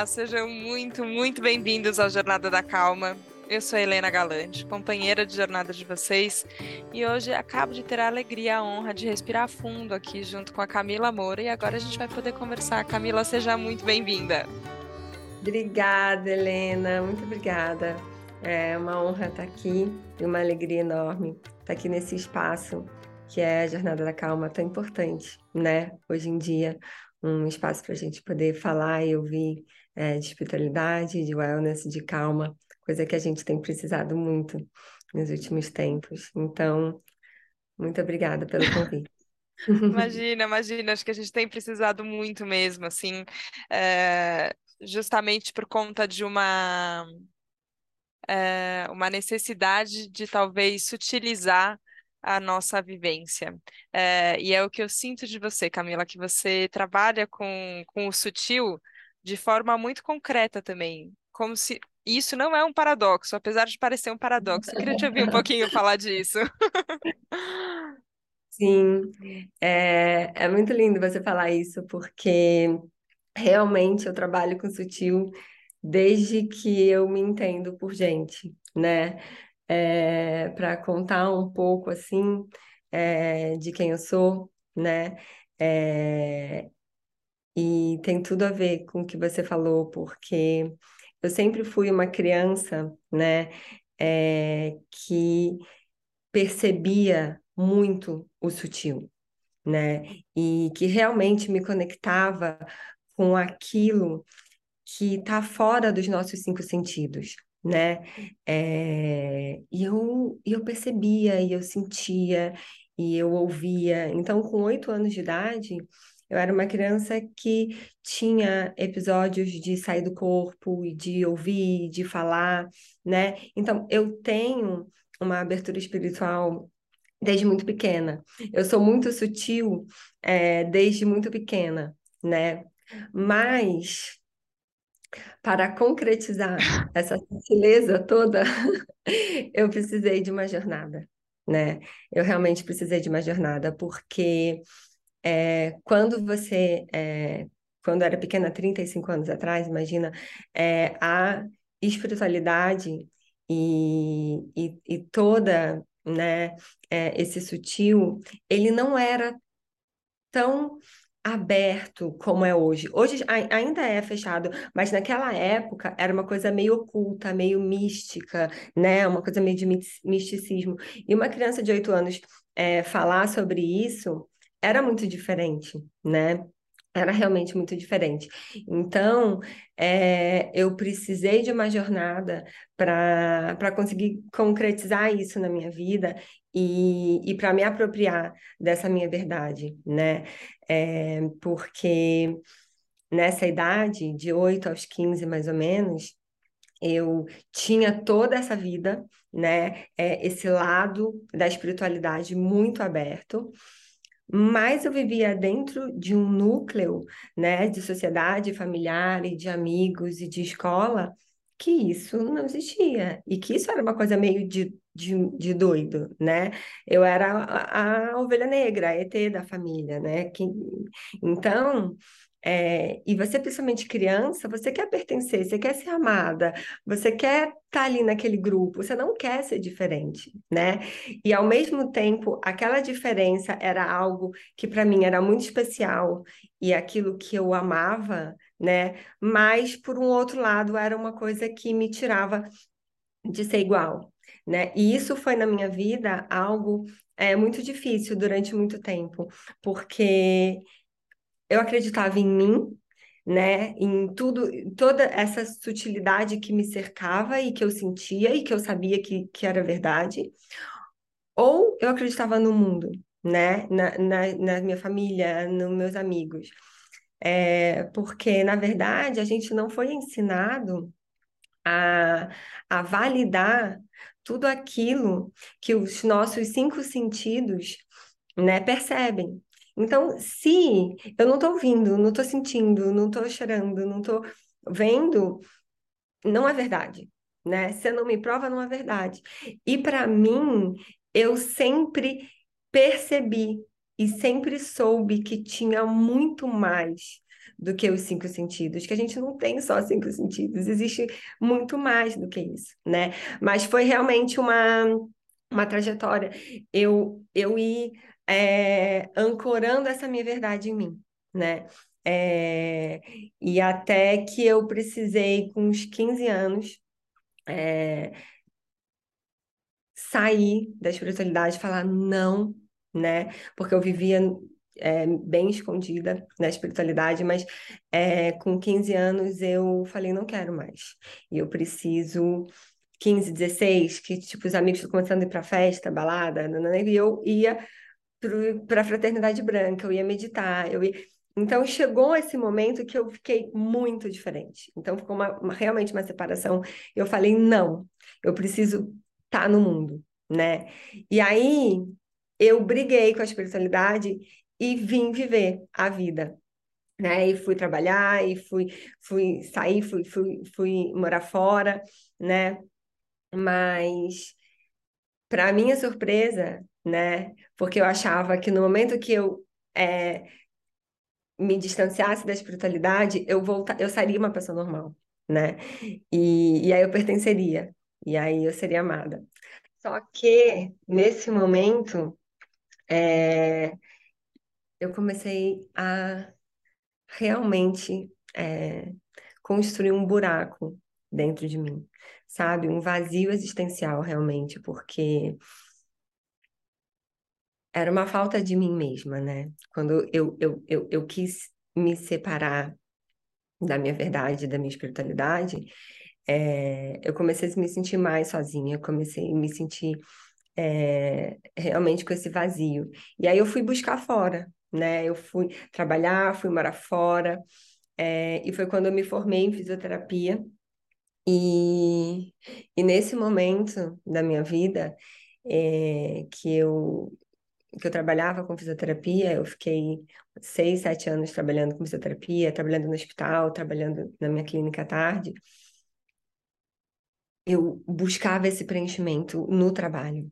Olá, sejam muito, muito bem-vindos ao Jornada da Calma. Eu sou Helena Galante, companheira de jornada de vocês, e hoje acabo de ter a alegria a honra de respirar fundo aqui junto com a Camila Moura, e agora a gente vai poder conversar. Camila, seja muito bem-vinda. Obrigada, Helena, muito obrigada. É uma honra estar aqui e uma alegria enorme estar aqui nesse espaço que é a Jornada da Calma, tão importante, né? Hoje em dia, um espaço para a gente poder falar e ouvir é, de espiritualidade, de wellness, de calma, coisa que a gente tem precisado muito nos últimos tempos. Então, muito obrigada pelo convite. Imagina, imagina, acho que a gente tem precisado muito mesmo, assim, é, justamente por conta de uma, é, uma necessidade de talvez sutilizar a nossa vivência. É, e é o que eu sinto de você, Camila, que você trabalha com, com o sutil de forma muito concreta também, como se isso não é um paradoxo, apesar de parecer um paradoxo. Eu queria te ouvir um pouquinho falar disso. Sim, é, é muito lindo você falar isso, porque realmente eu trabalho com sutil desde que eu me entendo por gente, né? é, para contar um pouco assim é, de quem eu sou, né? É, e tem tudo a ver com o que você falou, porque eu sempre fui uma criança, né? É, que percebia muito o sutil, né? E que realmente me conectava com aquilo que está fora dos nossos cinco sentidos, né? É, e eu, eu percebia, e eu sentia, e eu ouvia. Então, com oito anos de idade, eu era uma criança que tinha episódios de sair do corpo, e de ouvir, de falar, né? Então, eu tenho uma abertura espiritual desde muito pequena. Eu sou muito sutil é, desde muito pequena, né? Mas para concretizar essa sutileza toda, eu precisei de uma jornada, né? Eu realmente precisei de uma jornada, porque é, quando você, é, quando era pequena, 35 anos atrás, imagina, é, a espiritualidade e, e, e toda, né, é, esse sutil, ele não era tão aberto como é hoje. Hoje ainda é fechado, mas naquela época era uma coisa meio oculta, meio mística, né? Uma coisa meio de misticismo. E uma criança de oito anos é, falar sobre isso era muito diferente, né? Era realmente muito diferente. Então, é, eu precisei de uma jornada para conseguir concretizar isso na minha vida e, e para me apropriar dessa minha verdade, né? É, porque nessa idade, de 8 aos 15 mais ou menos, eu tinha toda essa vida, né? É, esse lado da espiritualidade muito aberto, mas eu vivia dentro de um núcleo, né, de sociedade familiar e de amigos e de escola, que isso não existia e que isso era uma coisa meio de, de, de doido, né? Eu era a, a, ovelha negra, a ET da família, né? Que, então, é, e você, principalmente criança, você quer pertencer, você quer ser amada, você quer estar tá ali naquele grupo, você não quer ser diferente, né? E ao mesmo tempo, aquela diferença era algo que para mim era muito especial e aquilo que eu amava, né? Mas por um outro lado, era uma coisa que me tirava de ser igual, né? E isso foi na minha vida algo é, muito difícil durante muito tempo, porque eu acreditava em mim, né, em tudo, toda essa sutilidade que me cercava e que eu sentia e que eu sabia que, que era verdade, ou eu acreditava no mundo, né, na, na, na minha família, nos meus amigos. É, porque, na verdade, a gente não foi ensinado a, a validar tudo aquilo que os nossos cinco sentidos né, percebem. Então, se eu não estou ouvindo, não estou sentindo, não estou chorando, não estou vendo, não é verdade, né? Se não me prova, não é verdade. E para mim, eu sempre percebi e sempre soube que tinha muito mais do que os cinco sentidos, que a gente não tem só cinco sentidos, existe muito mais do que isso, né? Mas foi realmente uma, uma trajetória. Eu, eu ir é, ancorando essa minha verdade em mim, né? É, e até que eu precisei, com uns 15 anos, é, sair da espiritualidade e falar não, né? Porque eu vivia é, bem escondida na espiritualidade, mas é, com 15 anos eu falei, não quero mais. E eu preciso 15, 16, que tipo, os amigos começando a ir para festa, balada, e eu ia para a fraternidade branca, eu ia meditar, eu ia... Então chegou esse momento que eu fiquei muito diferente. Então ficou uma, uma, realmente uma separação. Eu falei não, eu preciso estar tá no mundo, né? E aí eu briguei com a espiritualidade e vim viver a vida. Né, e fui trabalhar, e fui, fui sair, fui, fui, fui morar fora, né? Mas, para minha surpresa, né? Porque eu achava que no momento que eu é, me distanciasse da espiritualidade, eu volta, eu seria uma pessoa normal, né? E, e aí eu pertenceria, e aí eu seria amada. Só que nesse momento é, eu comecei a realmente é, construir um buraco dentro de mim, sabe? Um vazio existencial realmente, porque era uma falta de mim mesma, né? Quando eu, eu, eu, eu quis me separar da minha verdade, da minha espiritualidade, é, eu comecei a me sentir mais sozinha, comecei a me sentir é, realmente com esse vazio. E aí eu fui buscar fora, né? Eu fui trabalhar, fui morar fora, é, e foi quando eu me formei em fisioterapia. E, e nesse momento da minha vida, é, que eu que eu trabalhava com fisioterapia, eu fiquei seis, sete anos trabalhando com fisioterapia, trabalhando no hospital, trabalhando na minha clínica à tarde. Eu buscava esse preenchimento no trabalho.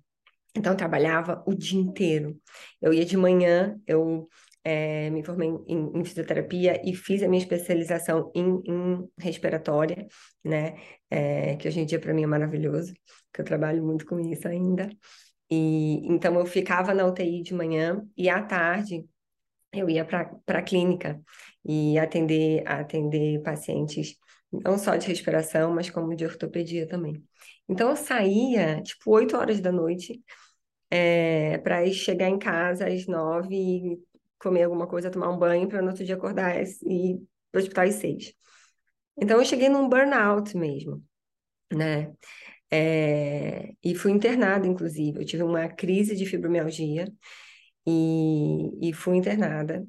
Então, eu trabalhava o dia inteiro. Eu ia de manhã, eu é, me formei em, em, fisioterapia e fiz a minha especialização em, em respiratória, né? É, que hoje em dia para mim é maravilhoso, que eu trabalho muito com isso ainda. E então eu ficava na UTI de manhã e à tarde eu ia para a clínica e atender atender pacientes não só de respiração, mas como de ortopedia também. Então eu saía tipo 8 horas da noite é, para chegar em casa às 9 e comer alguma coisa, tomar um banho para no outro dia acordar e ir para o hospital às 6. Então eu cheguei num burnout mesmo, né? É, e fui internada, inclusive. Eu tive uma crise de fibromialgia e, e fui internada.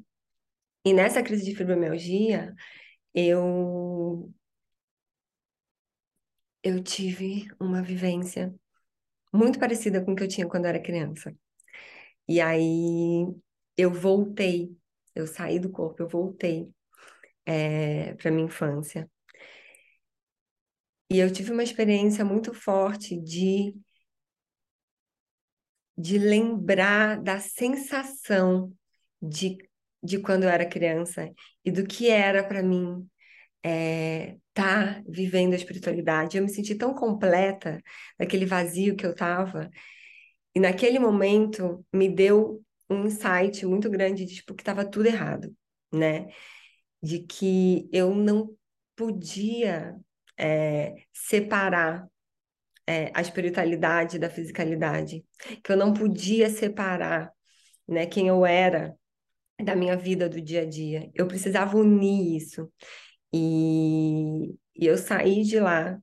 E nessa crise de fibromialgia, eu, eu tive uma vivência muito parecida com o que eu tinha quando eu era criança. E aí eu voltei, eu saí do corpo, eu voltei é, para minha infância. E eu tive uma experiência muito forte de, de lembrar da sensação de, de quando eu era criança e do que era para mim estar é, tá vivendo a espiritualidade. Eu me senti tão completa daquele vazio que eu estava. E naquele momento me deu um insight muito grande de tipo, que estava tudo errado, né? De que eu não podia é, separar é, a espiritualidade da fisicalidade, que eu não podia separar né, quem eu era da minha vida do dia a dia. Eu precisava unir isso. E, e eu saí de lá,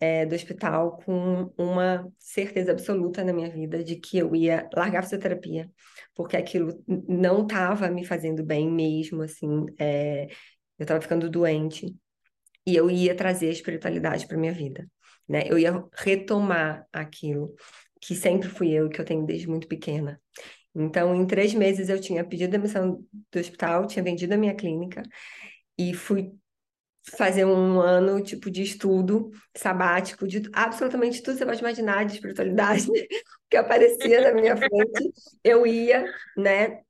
é, do hospital, com uma certeza absoluta na minha vida de que eu ia largar a fisioterapia, porque aquilo não estava me fazendo bem mesmo, assim, é, eu estava ficando doente e eu ia trazer a espiritualidade para minha vida, né? Eu ia retomar aquilo que sempre fui eu, que eu tenho desde muito pequena. Então, em três meses eu tinha pedido demissão do hospital, tinha vendido a minha clínica e fui fazer um ano tipo de estudo sabático de absolutamente tudo você pode imaginar de espiritualidade que aparecia na minha frente. Eu ia, né?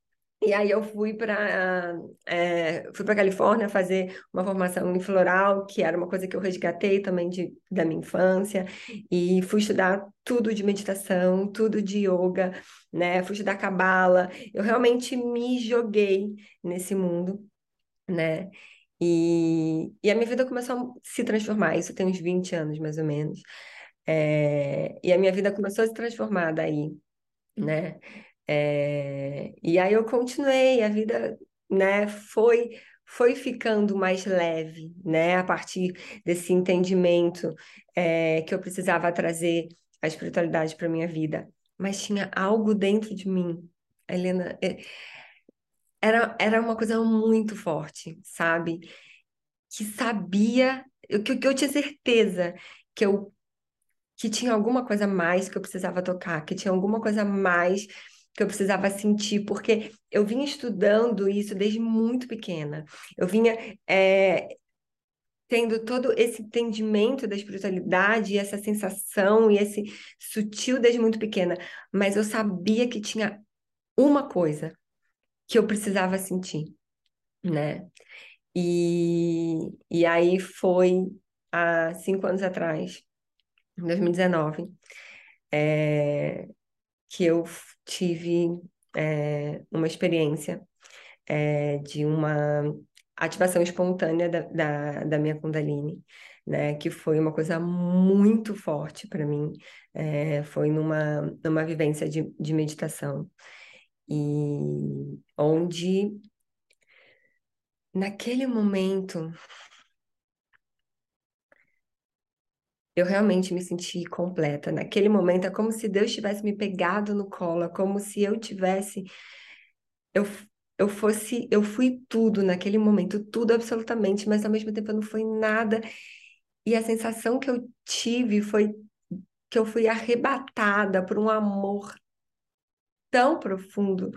E aí eu fui para é, fui para Califórnia fazer uma formação em floral, que era uma coisa que eu resgatei também de, da minha infância, e fui estudar tudo de meditação, tudo de yoga, né? Fui estudar cabala. Eu realmente me joguei nesse mundo, né? E, e a minha vida começou a se transformar. Isso tem uns 20 anos, mais ou menos. É, e a minha vida começou a se transformar daí, né? É, e aí eu continuei, a vida, né, foi foi ficando mais leve, né, a partir desse entendimento é, que eu precisava trazer a espiritualidade para minha vida. Mas tinha algo dentro de mim, Helena, é, era, era uma coisa muito forte, sabe? Que sabia, que, que eu tinha certeza que eu que tinha alguma coisa mais que eu precisava tocar, que tinha alguma coisa mais que eu precisava sentir, porque eu vinha estudando isso desde muito pequena. Eu vinha é, tendo todo esse entendimento da espiritualidade, essa sensação e esse sutil desde muito pequena, mas eu sabia que tinha uma coisa que eu precisava sentir, né? E, e aí foi há cinco anos atrás, em 2019, é, que eu tive é, uma experiência é, de uma ativação espontânea da, da, da, minha Kundalini, né? Que foi uma coisa muito forte para mim. Foi numa, numa vivência de, de meditação. E onde, naquele momento, eu realmente me senti completa. Naquele momento é como se Deus tivesse me pegado no colo, é como se eu tivesse eu eu fosse, eu fui tudo naquele momento, tudo absolutamente, mas ao mesmo tempo eu não fui nada. E a sensação que eu tive foi que eu fui arrebatada por um amor tão profundo,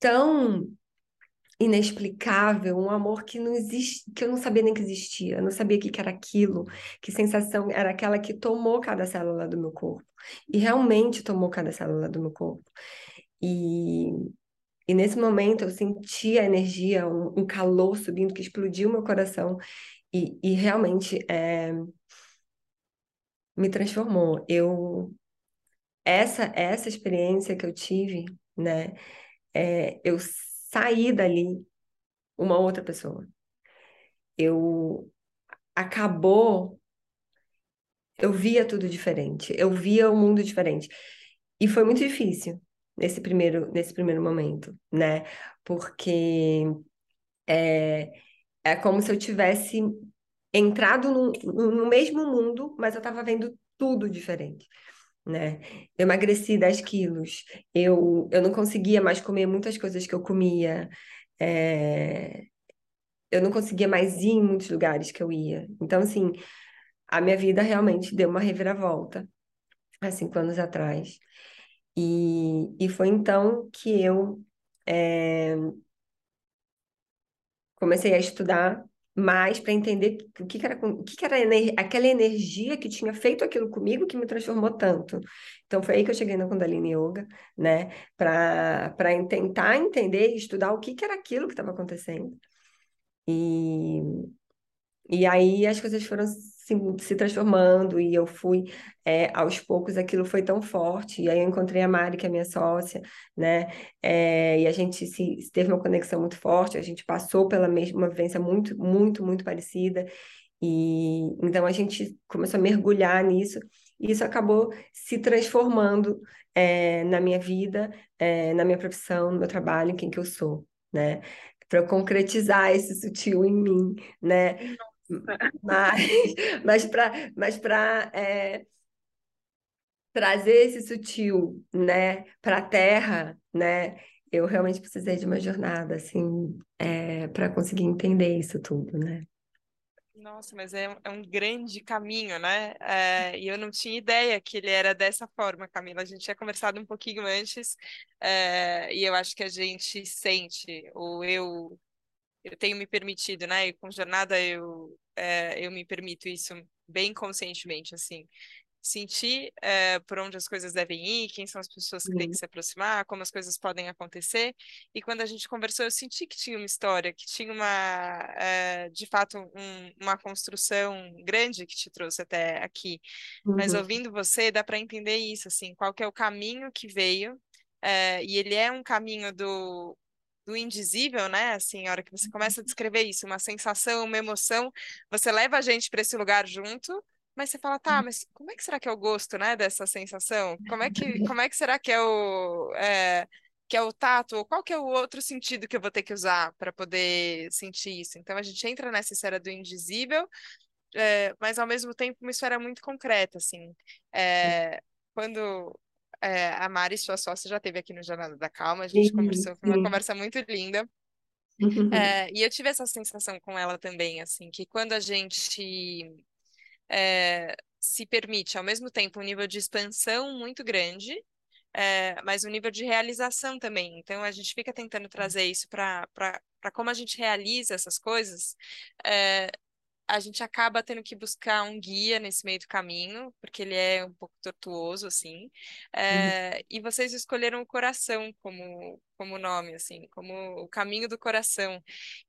tão inexplicável, um amor que não existe, que eu não sabia nem que existia, eu não sabia o que era aquilo, que sensação era aquela que tomou cada célula do meu corpo. E realmente tomou cada célula do meu corpo. E, e nesse momento eu senti a energia, um, um calor subindo que explodiu meu coração e, e realmente é, me transformou. Eu essa essa experiência que eu tive, né? É, eu saí dali uma outra pessoa. Eu acabou, eu via tudo diferente, eu via o mundo diferente. E foi muito difícil nesse primeiro, nesse primeiro momento, né? Porque é, é como se eu tivesse entrado no, no mesmo mundo, mas eu estava vendo tudo diferente né? Eu emagreci 10 quilos, eu, eu não conseguia mais comer muitas coisas que eu comia, é... eu não conseguia mais ir em muitos lugares que eu ia. Então, assim, a minha vida realmente deu uma reviravolta há cinco anos atrás. E, e foi então que eu é... comecei a estudar mais para entender o que, que era, o que, que era aquela energia que tinha feito aquilo comigo que me transformou tanto. Então foi aí que eu cheguei na Kundalini Yoga, né, para para tentar entender e estudar o que, que era aquilo que estava acontecendo. E e aí as coisas foram se, se transformando e eu fui, é, aos poucos, aquilo foi tão forte. E aí eu encontrei a Mari, que é minha sócia, né? É, e a gente se, teve uma conexão muito forte, a gente passou pela mesma vivência muito, muito, muito parecida. E então a gente começou a mergulhar nisso, e isso acabou se transformando é, na minha vida, é, na minha profissão, no meu trabalho, em quem que eu sou, né? Para concretizar esse sutil em mim, né? Mas, para mas é, trazer esse sutil, né, para a Terra, né, eu realmente precisei de uma jornada, assim, é, para conseguir entender isso tudo, né. Nossa, mas é, é um grande caminho, né? É, e eu não tinha ideia que ele era dessa forma, Camila. A gente tinha conversado um pouquinho antes, é, e eu acho que a gente sente, ou eu eu tenho me permitido, né? E com jornada eu, é, eu me permito isso bem conscientemente, assim, sentir é, por onde as coisas devem ir, quem são as pessoas que têm que se aproximar, como as coisas podem acontecer. E quando a gente conversou, eu senti que tinha uma história, que tinha uma, é, de fato, um, uma construção grande que te trouxe até aqui. Uhum. Mas ouvindo você, dá para entender isso, assim, qual que é o caminho que veio. É, e ele é um caminho do do indizível, né? Assim, a hora que você começa a descrever isso, uma sensação, uma emoção, você leva a gente para esse lugar junto, mas você fala, tá, mas como é que será que é o gosto, né, dessa sensação? Como é que, como é que será que é o é, que é o tato? Ou qual que é o outro sentido que eu vou ter que usar para poder sentir isso? Então a gente entra nessa esfera do indizível, é, mas ao mesmo tempo uma esfera muito concreta, assim. É, quando é, a Mari, sua sócia, já esteve aqui no Jornada da Calma, a gente conversou, foi uma conversa muito linda. É, e eu tive essa sensação com ela também, assim, que quando a gente é, se permite, ao mesmo tempo, um nível de expansão muito grande, é, mas um nível de realização também. Então, a gente fica tentando trazer isso para como a gente realiza essas coisas, é, a gente acaba tendo que buscar um guia nesse meio do caminho, porque ele é um pouco tortuoso, assim. É, uhum. E vocês escolheram o coração como, como nome, assim, como o caminho do coração.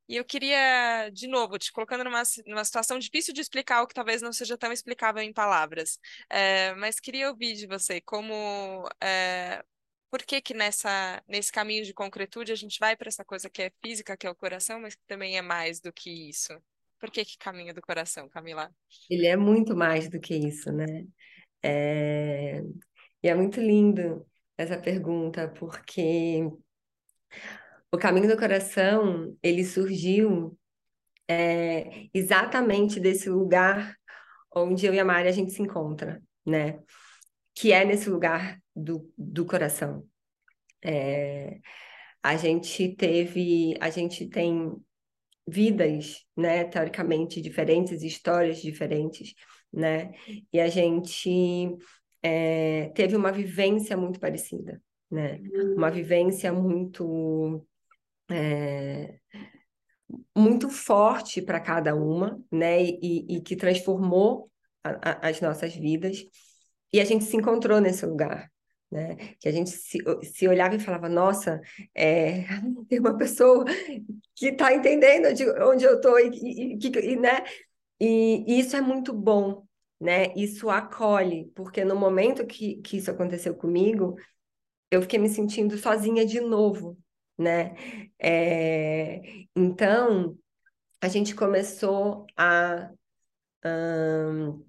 E eu queria, de novo, te colocando numa, numa situação difícil de explicar, o que talvez não seja tão explicável em palavras, é, mas queria ouvir de você como. É, por que que nessa, nesse caminho de concretude a gente vai para essa coisa que é física, que é o coração, mas que também é mais do que isso? Por que, que caminho do coração, Camila? Ele é muito mais do que isso, né? É... E é muito lindo essa pergunta, porque o caminho do coração, ele surgiu é, exatamente desse lugar onde eu e a Mari a gente se encontra, né? Que é nesse lugar do, do coração. É, a gente teve, a gente tem vidas, né, teoricamente diferentes, histórias diferentes, né, e a gente é, teve uma vivência muito parecida, né, uma vivência muito é, muito forte para cada uma, né, e, e que transformou a, a, as nossas vidas, e a gente se encontrou nesse lugar, né? Que a gente se, se olhava e falava, nossa, é, tem uma pessoa que está entendendo de onde eu estou e, e, e, né? E, e isso é muito bom, né? Isso acolhe, porque no momento que, que isso aconteceu comigo, eu fiquei me sentindo sozinha de novo, né? É, então, a gente começou a um,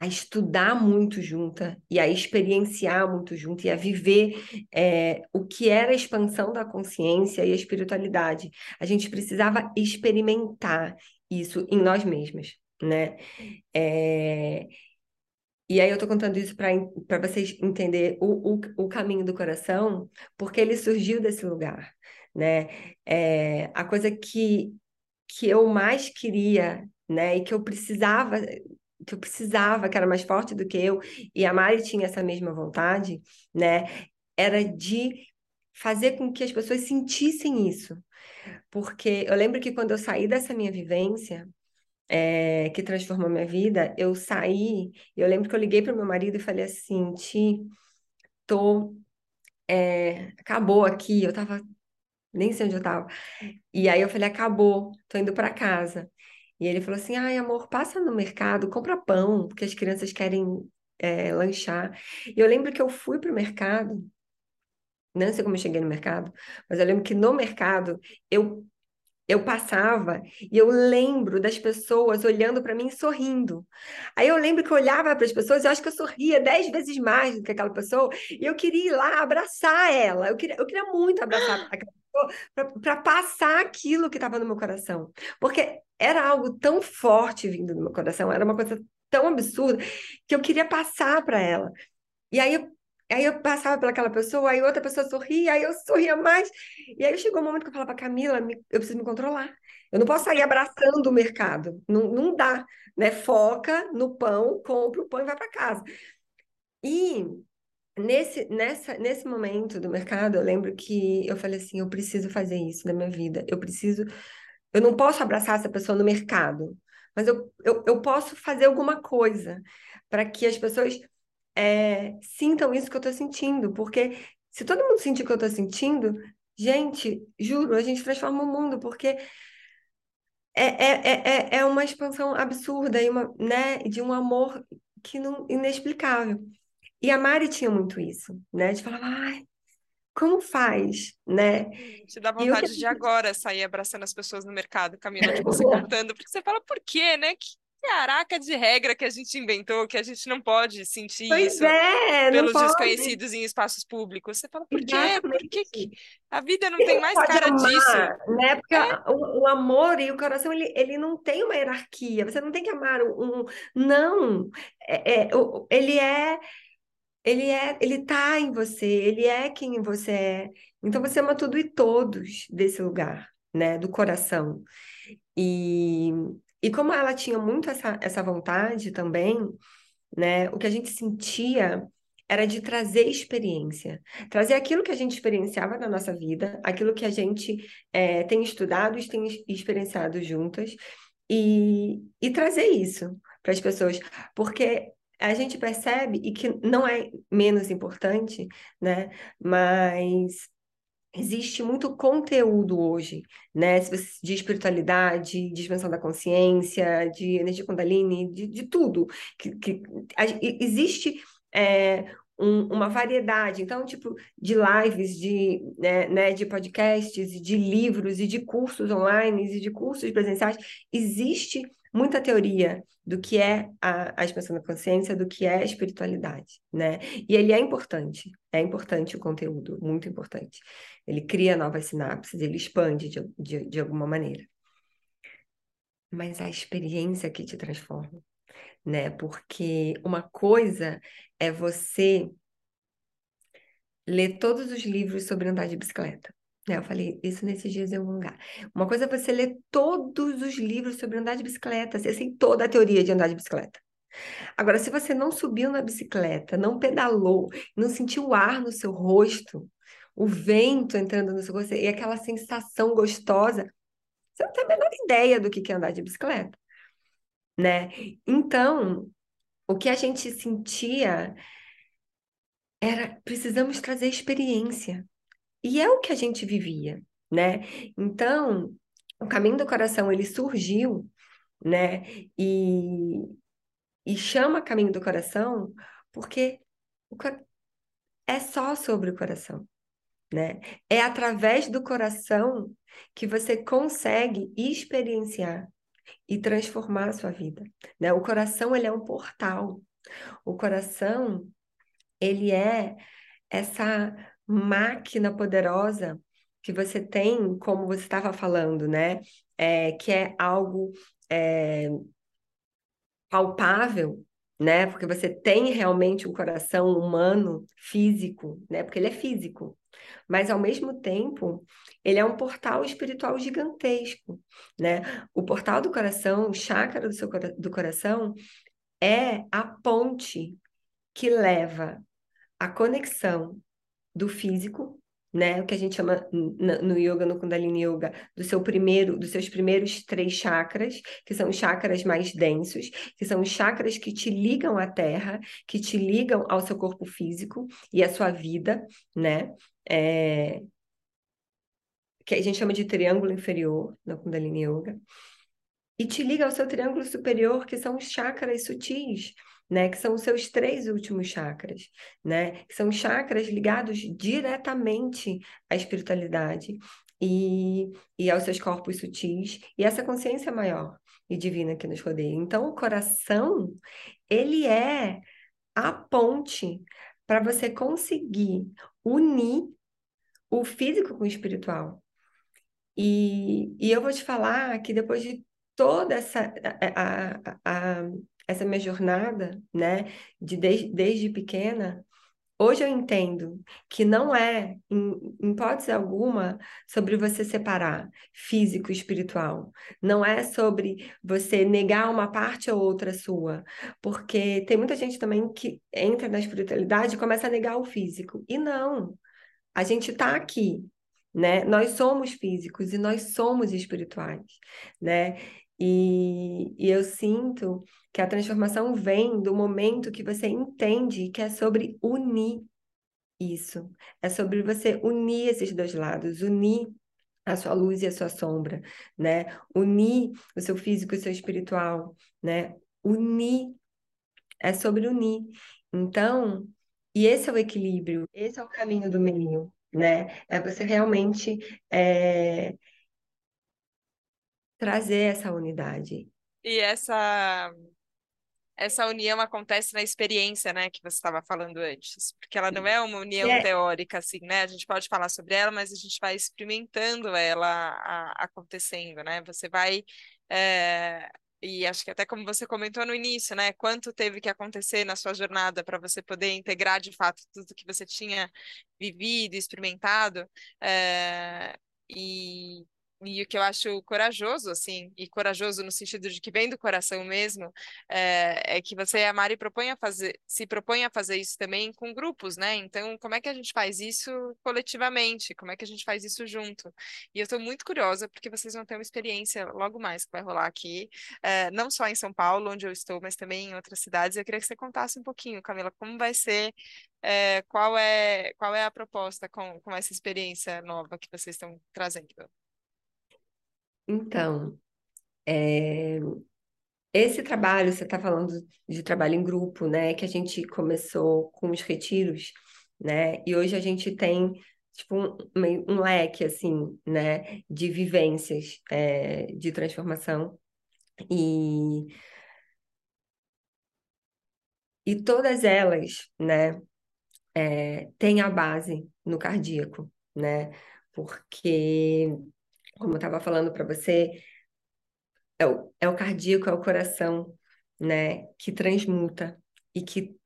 a estudar muito junta e a experienciar muito junto e a viver é, o que era a expansão da consciência e a espiritualidade. A gente precisava experimentar isso em nós mesmos, né? É... E aí eu estou contando isso para vocês entenderem o, o, o caminho do coração, porque ele surgiu desse lugar, né? É, a coisa que, que eu mais queria, né, e que eu precisava que eu precisava, que era mais forte do que eu, e a Mari tinha essa mesma vontade, né? Era de fazer com que as pessoas sentissem isso. Porque eu lembro que quando eu saí dessa minha vivência, é, que transformou minha vida, eu saí, eu lembro que eu liguei para o meu marido e falei assim, Ti, tô, é, acabou aqui, eu tava, nem sei onde eu tava, e aí eu falei, acabou, tô indo para casa. E ele falou assim: ai, amor, passa no mercado, compra pão, porque as crianças querem é, lanchar. E eu lembro que eu fui para o mercado, não sei como eu cheguei no mercado, mas eu lembro que no mercado eu eu passava e eu lembro das pessoas olhando para mim sorrindo. Aí eu lembro que eu olhava para as pessoas, eu acho que eu sorria dez vezes mais do que aquela pessoa, e eu queria ir lá abraçar ela. Eu queria, eu queria muito abraçar aquela para passar aquilo que estava no meu coração. Porque era algo tão forte vindo do meu coração, era uma coisa tão absurda que eu queria passar para ela. E aí eu, aí eu passava pelaquela pessoa, aí outra pessoa sorria, aí eu sorria mais. E aí chegou um momento que eu falava, Camila, eu preciso me controlar. Eu não posso sair abraçando o mercado. Não, não dá, né? Foca no pão, compra o pão e vai para casa. E nesse, nessa, nesse momento do mercado, eu lembro que eu falei assim, eu preciso fazer isso na minha vida. Eu preciso eu não posso abraçar essa pessoa no mercado, mas eu, eu, eu posso fazer alguma coisa para que as pessoas é, sintam isso que eu estou sentindo, porque se todo mundo sentir o que eu estou sentindo, gente, juro, a gente transforma o mundo, porque é, é, é, é uma expansão absurda e uma, né, de um amor que não, inexplicável. E a Mari tinha muito isso, né? De falar, ai, como faz, né? Te dá vontade que... de agora sair abraçando as pessoas no mercado, Camila, tipo, você contando, porque você fala, por quê, né? Que caraca de regra que a gente inventou, que a gente não pode sentir pois isso é, pelos pode. desconhecidos em espaços públicos. Você fala, por quê? Por que, que a vida não tem mais cara amar, disso? Né? Porque é. o, o, amor e o coração, ele, ele não tem uma hierarquia. Você não tem que amar um... Não! É, é, ele é ele é, ele tá em você, ele é quem você é. Então você ama tudo e todos desse lugar, né, do coração. E, e como ela tinha muito essa, essa vontade também, né, o que a gente sentia era de trazer experiência, trazer aquilo que a gente experienciava na nossa vida, aquilo que a gente é, tem estudado e tem experienciado juntas, e, e trazer isso para as pessoas, porque a gente percebe, e que não é menos importante, né? Mas existe muito conteúdo hoje, né? De espiritualidade, de expansão da consciência, de energia kundalini, de, de tudo. Que, que a, existe é, um, uma variedade, então, tipo, de lives, de, né, né, de podcasts, de livros e de cursos online e de cursos presenciais. Existe muita teoria do que é a, a expansão da consciência, do que é a espiritualidade, né? E ele é importante, é importante o conteúdo, muito importante. Ele cria novas sinapses, ele expande de, de, de alguma maneira. Mas a experiência que te transforma, né? Porque uma coisa é você ler todos os livros sobre andar de bicicleta. Né? Eu falei isso nesses dias em algum lugar. Uma coisa é você ler todos os livros sobre andar de bicicleta, você tem toda a teoria de andar de bicicleta. Agora, se você não subiu na bicicleta, não pedalou, não sentiu o ar no seu rosto, o vento entrando no seu rosto e aquela sensação gostosa, você não tem a menor ideia do que é andar de bicicleta, né? Então, o que a gente sentia era precisamos trazer experiência. E é o que a gente vivia, né? Então, o caminho do coração ele surgiu, né? E, e chama caminho do coração porque é só sobre o coração, né? É através do coração que você consegue experienciar e transformar a sua vida, né? O coração ele é um portal. O coração ele é essa máquina poderosa que você tem, como você estava falando, né? É, que é algo é, palpável, né? Porque você tem realmente um coração humano, físico, né? Porque ele é físico. Mas ao mesmo tempo, ele é um portal espiritual gigantesco, né? O portal do coração, o chakra do seu do coração, é a ponte que leva a conexão do físico, né? O que a gente chama no yoga, no Kundalini Yoga, do seu primeiro, dos seus primeiros três chakras, que são os chakras mais densos, que são os chakras que te ligam à Terra, que te ligam ao seu corpo físico e à sua vida, né? É... Que a gente chama de triângulo inferior no Kundalini Yoga. E te liga ao seu triângulo superior, que são os chakras sutis, né, que são os seus três últimos chakras, né, que são chakras ligados diretamente à espiritualidade e, e aos seus corpos sutis e essa consciência maior e divina que nos rodeia. Então, o coração, ele é a ponte para você conseguir unir o físico com o espiritual. E, e eu vou te falar que depois de toda essa a, a, a, essa minha jornada, né, de desde, desde pequena, hoje eu entendo que não é, em, em hipótese alguma, sobre você separar físico e espiritual. Não é sobre você negar uma parte ou outra sua. Porque tem muita gente também que entra na espiritualidade e começa a negar o físico. E não. A gente está aqui, né? Nós somos físicos e nós somos espirituais, né? E, e eu sinto que a transformação vem do momento que você entende que é sobre unir isso. É sobre você unir esses dois lados, unir a sua luz e a sua sombra, né? Unir o seu físico e o seu espiritual, né? Unir é sobre unir. Então, e esse é o equilíbrio, esse é o caminho do meio, né? É você realmente é, trazer essa unidade. E essa essa união acontece na experiência, né, que você estava falando antes, porque ela não é uma união é... teórica, assim, né? A gente pode falar sobre ela, mas a gente vai experimentando ela a, acontecendo, né? Você vai é, e acho que até como você comentou no início, né? Quanto teve que acontecer na sua jornada para você poder integrar de fato tudo que você tinha vivido, experimentado. É, e e o que eu acho corajoso, assim, e corajoso no sentido de que vem do coração mesmo, é, é, que você, a Mari, propõe a fazer, se propõe a fazer isso também com grupos, né? Então, como é que a gente faz isso coletivamente? Como é que a gente faz isso junto? E eu estou muito curiosa, porque vocês vão ter uma experiência logo mais que vai rolar aqui, é, não só em São Paulo, onde eu estou, mas também em outras cidades. Eu queria que você contasse um pouquinho, Camila, como vai ser é, qual é qual é a proposta com, com essa experiência nova que vocês estão trazendo? Então, é, esse trabalho, você está falando de trabalho em grupo, né? Que a gente começou com os retiros, né? E hoje a gente tem tipo um, um leque assim, né? De vivências é, de transformação e e todas elas, né? É, têm a base no cardíaco, né? Porque como eu estava falando para você, é o, é o cardíaco, é o coração, né, que transmuta e que,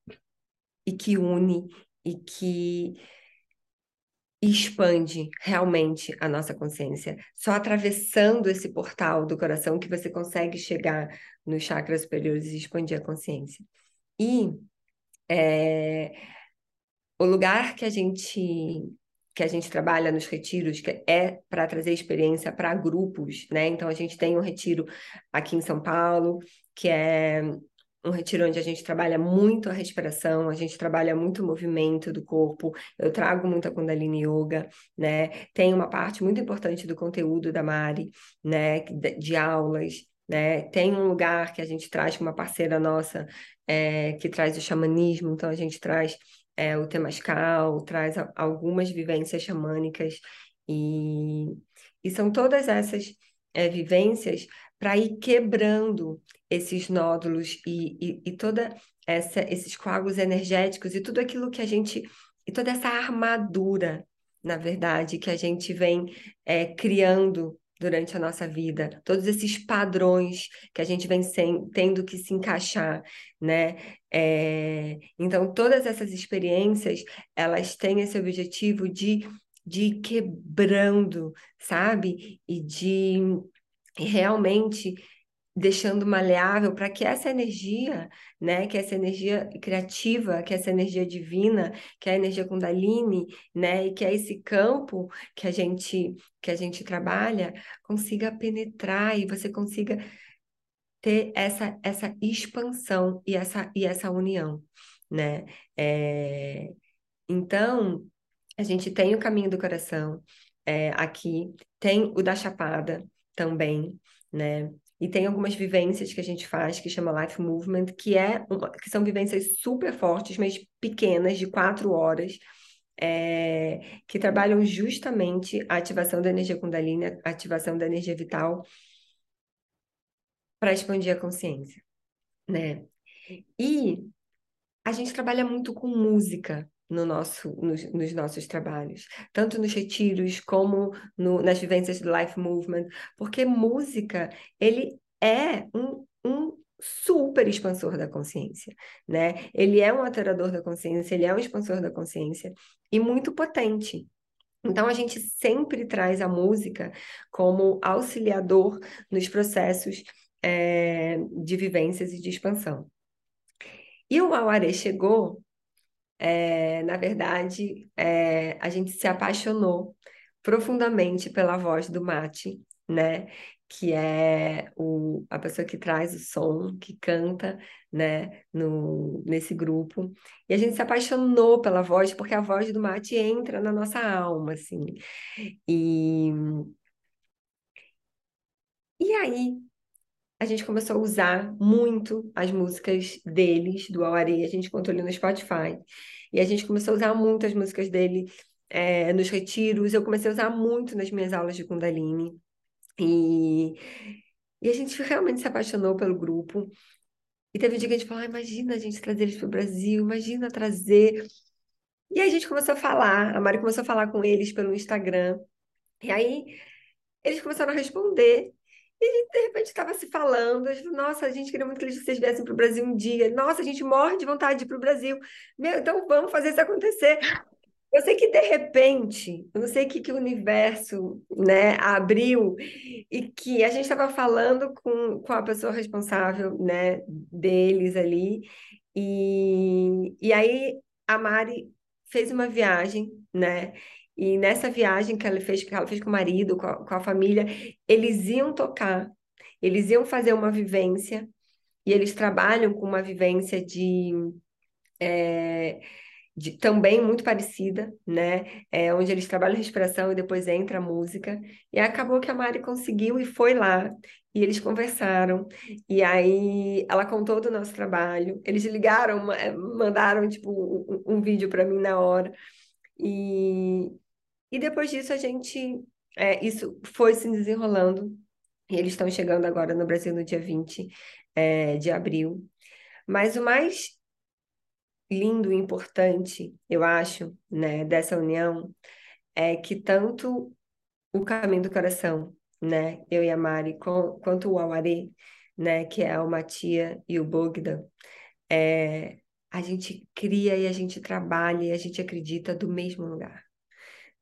e que une e que expande realmente a nossa consciência. Só atravessando esse portal do coração que você consegue chegar nos chakras superiores e expandir a consciência. E é, o lugar que a gente que a gente trabalha nos retiros, que é para trazer experiência para grupos, né? Então a gente tem um retiro aqui em São Paulo, que é um retiro onde a gente trabalha muito a respiração, a gente trabalha muito o movimento do corpo, eu trago muito a Kundalini Yoga, né? Tem uma parte muito importante do conteúdo da Mari, né? De aulas, né? Tem um lugar que a gente traz com uma parceira nossa é, que traz o xamanismo, então a gente traz é, o Temascal, traz algumas vivências xamânicas e, e são todas essas é, vivências para ir quebrando esses nódulos e, e, e toda essa, esses coágulos energéticos e tudo aquilo que a gente e toda essa armadura, na verdade, que a gente vem é, criando durante a nossa vida, todos esses padrões que a gente vem sem, tendo que se encaixar, né? É, então, todas essas experiências, elas têm esse objetivo de, de ir quebrando, sabe? E de realmente deixando maleável para que essa energia, né, que essa energia criativa, que essa energia divina, que é a energia Kundalini, né, e que é esse campo que a gente que a gente trabalha, consiga penetrar e você consiga ter essa essa expansão e essa e essa união, né? É... Então, a gente tem o caminho do coração é, aqui, tem o da chapada também, né? E tem algumas vivências que a gente faz, que chama Life Movement, que, é que são vivências super fortes, mas pequenas, de quatro horas, é, que trabalham justamente a ativação da energia Kundalini, a ativação da energia vital, para expandir a consciência, né? E a gente trabalha muito com música no nosso, nos, nos, nossos trabalhos, tanto nos retiros como no, nas vivências do Life Movement, porque música, ele é um, um super expansor da consciência, né? Ele é um alterador da consciência, ele é um expansor da consciência e muito potente. Então, a gente sempre traz a música como auxiliador nos processos é, de vivências e de expansão. E o Auaré chegou é, na verdade, é, a gente se apaixonou profundamente pela voz do Mate, né? que é o, a pessoa que traz o som, que canta, né, no, nesse grupo. E a gente se apaixonou pela voz, porque a voz do Mate entra na nossa alma, assim. E, e aí, a gente começou a usar muito as músicas deles, do Auaré, a gente contou ali no Spotify. E a gente começou a usar muito as músicas dele é, nos retiros, eu comecei a usar muito nas minhas aulas de Kundalini. E, e a gente realmente se apaixonou pelo grupo. E teve um dia que a gente falou: ah, imagina a gente trazer eles para o Brasil, imagina trazer. E aí a gente começou a falar, a Mari começou a falar com eles pelo Instagram. E aí eles começaram a responder. E de repente, estava se falando. Nossa, a gente queria muito que vocês viessem para o Brasil um dia. Nossa, a gente morre de vontade de ir para o Brasil. Meu, então vamos fazer isso acontecer. Eu sei que de repente, eu não sei o que, que o universo né, abriu e que a gente estava falando com, com a pessoa responsável né, deles ali, e, e aí a Mari fez uma viagem, né? E nessa viagem que ela fez, que ela fez com o marido, com a, com a família, eles iam tocar, eles iam fazer uma vivência, e eles trabalham com uma vivência de. É, de, também muito parecida, né? É, onde eles trabalham respiração e depois entra a música. E acabou que a Mari conseguiu e foi lá. E eles conversaram. E aí ela contou do nosso trabalho. Eles ligaram, é, mandaram tipo um, um vídeo para mim na hora. E, e depois disso a gente é, isso foi se desenrolando. E eles estão chegando agora no Brasil no dia 20 é, de abril. Mas o mais lindo e importante, eu acho, né, dessa união, é que tanto o Caminho do Coração, né, eu e a Mari, com, quanto o Auaré, né, que é o Matia e o Bogdan, é, a gente cria e a gente trabalha e a gente acredita do mesmo lugar,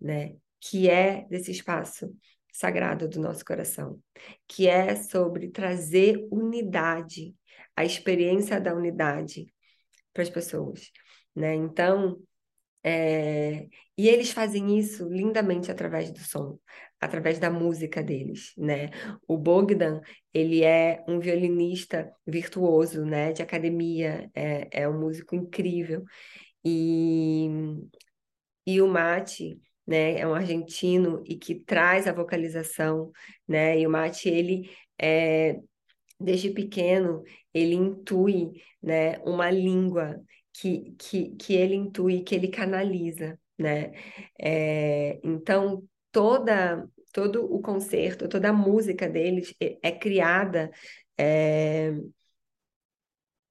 né, que é desse espaço sagrado do nosso coração, que é sobre trazer unidade, a experiência da unidade, para as pessoas, né? Então, é... e eles fazem isso lindamente através do som, através da música deles, né? O Bogdan, ele é um violinista virtuoso, né? De academia, é, é um músico incrível. E, e o Mate, né? É um argentino e que traz a vocalização, né? E o Mate, ele é, desde pequeno, ele intui né, uma língua que, que, que ele intui, que ele canaliza. Né? É, então, toda, todo o concerto, toda a música deles é, é criada é,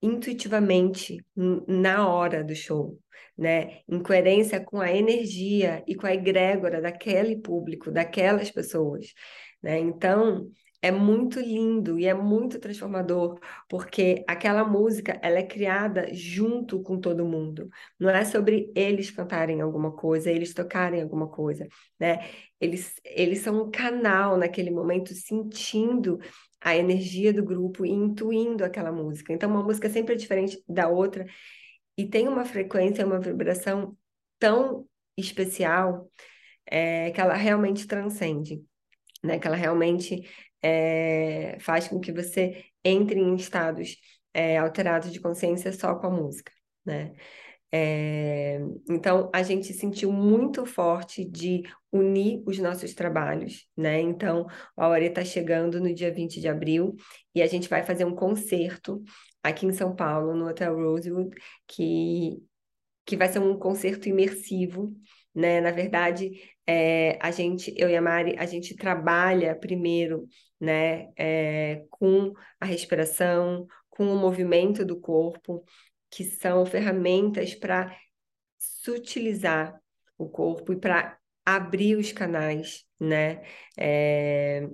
intuitivamente na hora do show, né? Em coerência com a energia e com a egrégora daquele público, daquelas pessoas, né? Então, é muito lindo e é muito transformador, porque aquela música ela é criada junto com todo mundo. Não é sobre eles cantarem alguma coisa, eles tocarem alguma coisa, né? Eles, eles são um canal naquele momento, sentindo a energia do grupo e intuindo aquela música. Então, uma música sempre é diferente da outra e tem uma frequência, uma vibração tão especial é, que ela realmente transcende, né? Que ela realmente é, faz com que você entre em estados é, alterados de consciência só com a música, né? É, então, a gente sentiu muito forte de unir os nossos trabalhos, né? Então, o Aure está chegando no dia 20 de abril e a gente vai fazer um concerto aqui em São Paulo, no Hotel Rosewood, que, que vai ser um concerto imersivo, né? Na verdade, é, a gente, eu e a Mari, a gente trabalha primeiro né, é, com a respiração, com o movimento do corpo, que são ferramentas para sutilizar o corpo e para abrir os canais, né? É,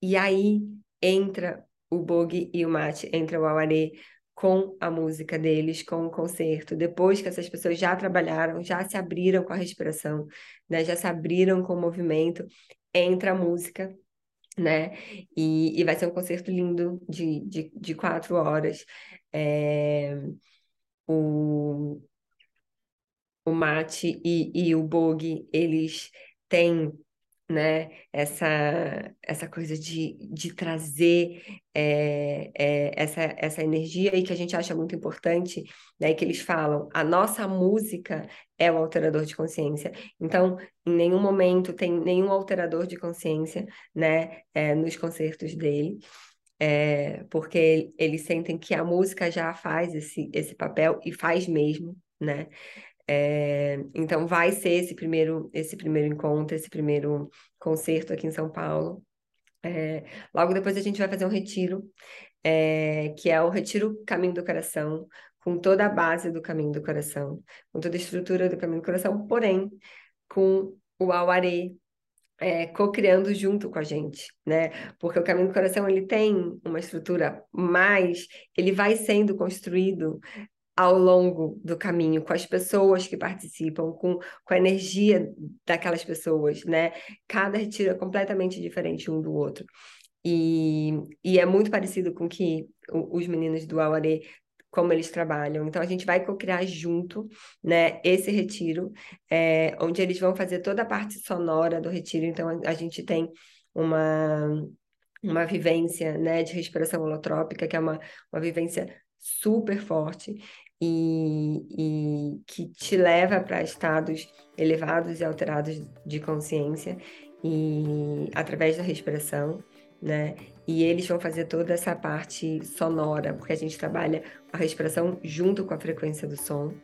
e aí entra o bogue e o mate, entra o auaré com a música deles, com o concerto, depois que essas pessoas já trabalharam, já se abriram com a respiração, né? Já se abriram com o movimento, entra a música né? E, e vai ser um concerto lindo de, de, de quatro horas. É, o, o Mate e, e o Bog, eles têm né? Essa, essa coisa de, de trazer é, é, essa, essa energia aí que a gente acha muito importante, né? Que eles falam, a nossa música é o alterador de consciência. Então, em nenhum momento tem nenhum alterador de consciência, né? É, nos concertos dele. Porque eles sentem que a música já faz esse, esse papel e faz mesmo, né? É, então vai ser esse primeiro, esse primeiro encontro, esse primeiro concerto aqui em São Paulo. É, logo depois a gente vai fazer um retiro, é, que é o Retiro Caminho do Coração, com toda a base do Caminho do Coração, com toda a estrutura do Caminho do Coração, porém com o Auaré é, co-criando junto com a gente, né? Porque o Caminho do Coração ele tem uma estrutura, mas ele vai sendo construído ao longo do caminho, com as pessoas que participam, com, com a energia daquelas pessoas, né? Cada retiro é completamente diferente um do outro. E, e é muito parecido com que os meninos do Auaré como eles trabalham. Então, a gente vai co-criar junto, né, esse retiro, é, onde eles vão fazer toda a parte sonora do retiro. Então, a, a gente tem uma, uma vivência, né, de respiração holotrópica, que é uma, uma vivência super forte e, e que te leva para estados elevados e alterados de consciência e através da respiração, né? E eles vão fazer toda essa parte sonora, porque a gente trabalha a respiração junto com a frequência do som.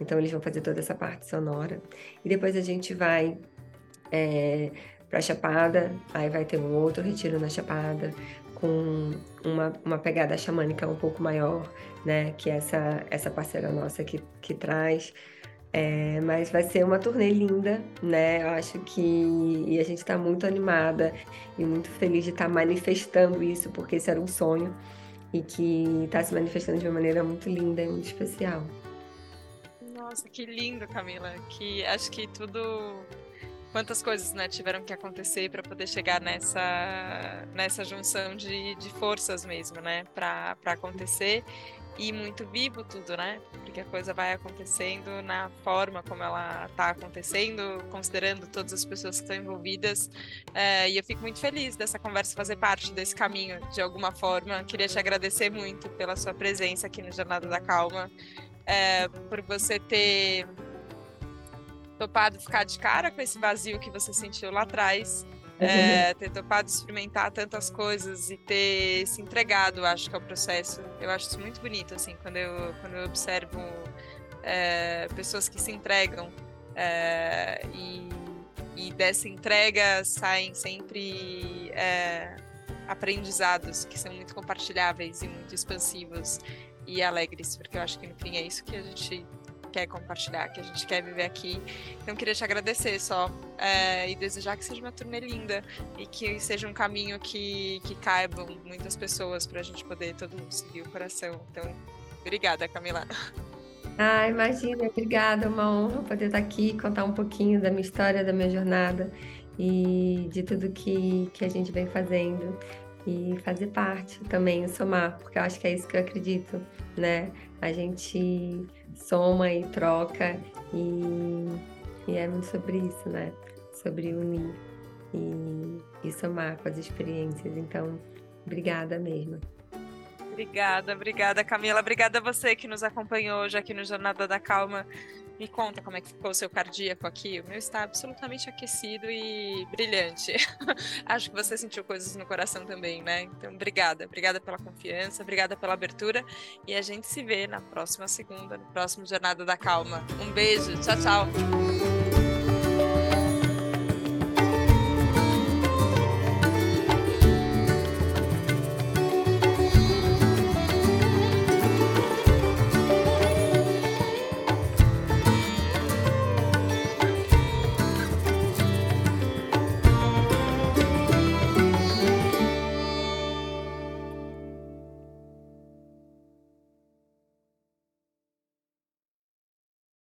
Então eles vão fazer toda essa parte sonora. E depois a gente vai é, para a Chapada, aí vai ter um outro retiro na Chapada, com uma, uma pegada xamânica um pouco maior, né? Que essa, essa parceira nossa que, que traz. É, mas vai ser uma turnê linda, né? Eu acho que e a gente está muito animada e muito feliz de estar tá manifestando isso, porque esse era um sonho e que está se manifestando de uma maneira muito linda e muito especial. Nossa, que lindo, Camila. Que acho que tudo quantas coisas né, tiveram que acontecer para poder chegar nessa, nessa junção de, de forças mesmo, né, para acontecer. E muito vivo tudo, né, porque a coisa vai acontecendo na forma como ela está acontecendo, considerando todas as pessoas que estão envolvidas, é, e eu fico muito feliz dessa conversa fazer parte desse caminho de alguma forma. Queria te agradecer muito pela sua presença aqui no Jornada da Calma, é, por você ter topado ficar de cara com esse vazio que você sentiu lá atrás, uhum. é, ter topado experimentar tantas coisas e ter se entregado, acho que é o processo. Eu acho isso muito bonito, assim, quando eu, quando eu observo é, pessoas que se entregam é, e, e, dessa entrega saem sempre é, aprendizados que são muito compartilháveis e muito expansivos e alegres, porque eu acho que no fim é isso que a gente quer compartilhar, que a gente quer viver aqui. Então, queria te agradecer só é, e desejar que seja uma turnê linda e que seja um caminho que, que caibam muitas pessoas para a gente poder todo mundo seguir o coração. Então, obrigada, Camila. Ah, imagina, obrigada, uma honra poder estar aqui, contar um pouquinho da minha história, da minha jornada e de tudo que, que a gente vem fazendo e fazer parte também, somar, porque eu acho que é isso que eu acredito, né? A gente soma e troca e, e é muito sobre isso, né? Sobre unir e, e somar com as experiências. Então, obrigada mesmo. Obrigada, obrigada, Camila. Obrigada a você que nos acompanhou hoje aqui no Jornada da Calma. Me conta como é que ficou o seu cardíaco aqui. O meu está absolutamente aquecido e brilhante. Acho que você sentiu coisas no coração também, né? Então, obrigada. Obrigada pela confiança, obrigada pela abertura. E a gente se vê na próxima segunda, no próximo Jornada da Calma. Um beijo. Tchau, tchau.